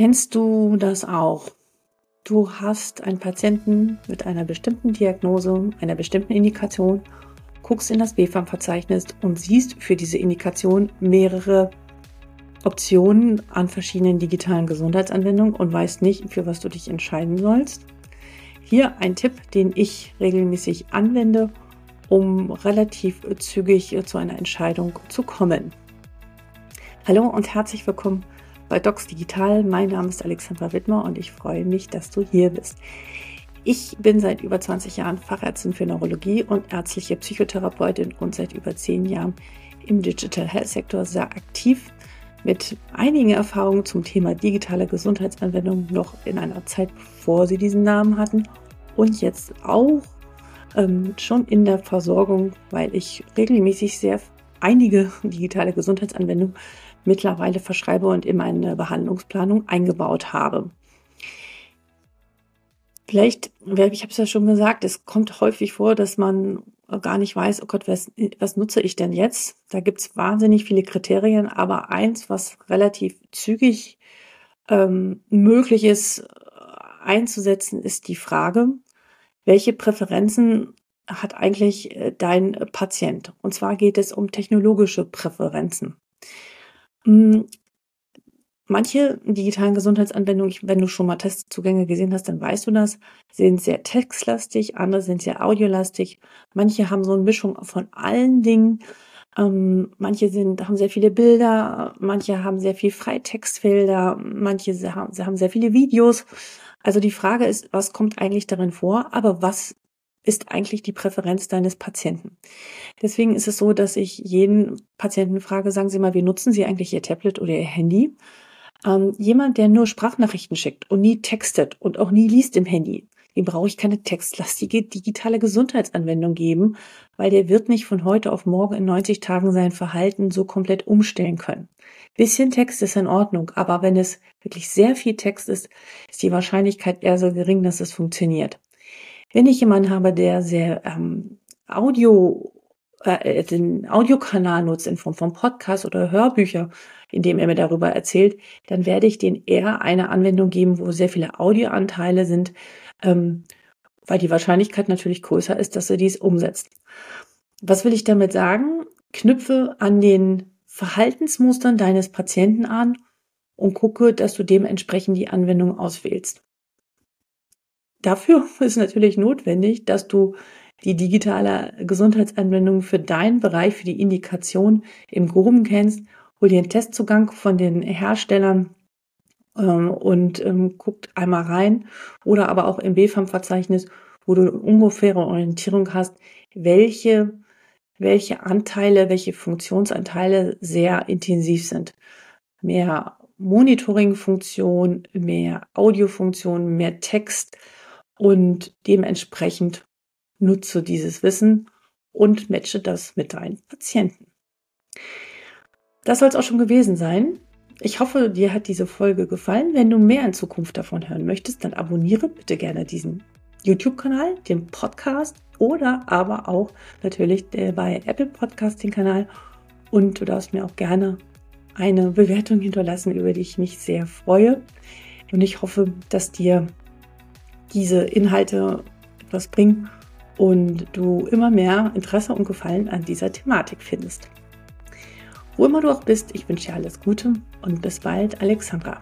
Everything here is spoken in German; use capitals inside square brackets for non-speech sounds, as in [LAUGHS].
Kennst du das auch? Du hast einen Patienten mit einer bestimmten Diagnose, einer bestimmten Indikation, guckst in das BFAM-Verzeichnis und siehst für diese Indikation mehrere Optionen an verschiedenen digitalen Gesundheitsanwendungen und weißt nicht, für was du dich entscheiden sollst. Hier ein Tipp, den ich regelmäßig anwende, um relativ zügig zu einer Entscheidung zu kommen. Hallo und herzlich willkommen bei Docs Digital. Mein Name ist Alexandra Wittmer und ich freue mich, dass du hier bist. Ich bin seit über 20 Jahren Fachärztin für Neurologie und ärztliche Psychotherapeutin und seit über 10 Jahren im Digital Health Sektor sehr aktiv mit einigen Erfahrungen zum Thema digitale Gesundheitsanwendung noch in einer Zeit, bevor sie diesen Namen hatten und jetzt auch ähm, schon in der Versorgung, weil ich regelmäßig sehr einige digitale Gesundheitsanwendungen mittlerweile verschreibe und in meine Behandlungsplanung eingebaut habe. Vielleicht, ich habe es ja schon gesagt, es kommt häufig vor, dass man gar nicht weiß, oh Gott, was, was nutze ich denn jetzt? Da gibt es wahnsinnig viele Kriterien, aber eins, was relativ zügig ähm, möglich ist einzusetzen, ist die Frage, welche Präferenzen hat eigentlich äh, dein Patient? Und zwar geht es um technologische Präferenzen. Hm, manche digitalen Gesundheitsanwendungen, wenn du schon mal Testzugänge gesehen hast, dann weißt du das, sind sehr textlastig, andere sind sehr audiolastig. Manche haben so eine Mischung von allen Dingen. Ähm, manche sind, haben sehr viele Bilder, manche haben sehr viel Freitextfelder, manche haben, haben sehr viele Videos. Also die Frage ist, was kommt eigentlich darin vor, aber was ist eigentlich die Präferenz deines Patienten. Deswegen ist es so, dass ich jeden Patienten frage, sagen Sie mal, wie nutzen Sie eigentlich Ihr Tablet oder Ihr Handy? Ähm, jemand, der nur Sprachnachrichten schickt und nie textet und auch nie liest im Handy, dem brauche ich keine textlastige digitale Gesundheitsanwendung geben, weil der wird nicht von heute auf morgen in 90 Tagen sein Verhalten so komplett umstellen können. Bisschen Text ist in Ordnung, aber wenn es wirklich sehr viel Text ist, ist die Wahrscheinlichkeit eher so gering, dass es funktioniert. Wenn ich jemanden habe, der sehr ähm, Audio, äh, den Audiokanal nutzt in Form von Podcasts oder Hörbücher, in dem er mir darüber erzählt, dann werde ich den eher eine Anwendung geben, wo sehr viele Audioanteile sind, ähm, weil die Wahrscheinlichkeit natürlich größer ist, dass er dies umsetzt. Was will ich damit sagen? Knüpfe an den Verhaltensmustern deines Patienten an und gucke, dass du dementsprechend die Anwendung auswählst. Dafür [LAUGHS] ist natürlich notwendig, dass du die digitale Gesundheitsanwendung für deinen Bereich, für die Indikation im Groben kennst. Hol dir einen Testzugang von den Herstellern ähm, und ähm, guckt einmal rein oder aber auch im BFAM-Verzeichnis, wo du eine ungefähre Orientierung hast, welche, welche Anteile, welche Funktionsanteile sehr intensiv sind. Mehr Monitoring-Funktion, mehr Audiofunktion, mehr Text, und dementsprechend nutze dieses Wissen und matche das mit deinen Patienten. Das soll es auch schon gewesen sein. Ich hoffe, dir hat diese Folge gefallen. Wenn du mehr in Zukunft davon hören möchtest, dann abonniere bitte gerne diesen YouTube-Kanal, den Podcast oder aber auch natürlich bei Apple Podcast den Kanal. Und du darfst mir auch gerne eine Bewertung hinterlassen, über die ich mich sehr freue. Und ich hoffe, dass dir diese Inhalte etwas bringen und du immer mehr Interesse und Gefallen an dieser Thematik findest. Wo immer du auch bist, ich wünsche dir alles Gute und bis bald, Alexandra.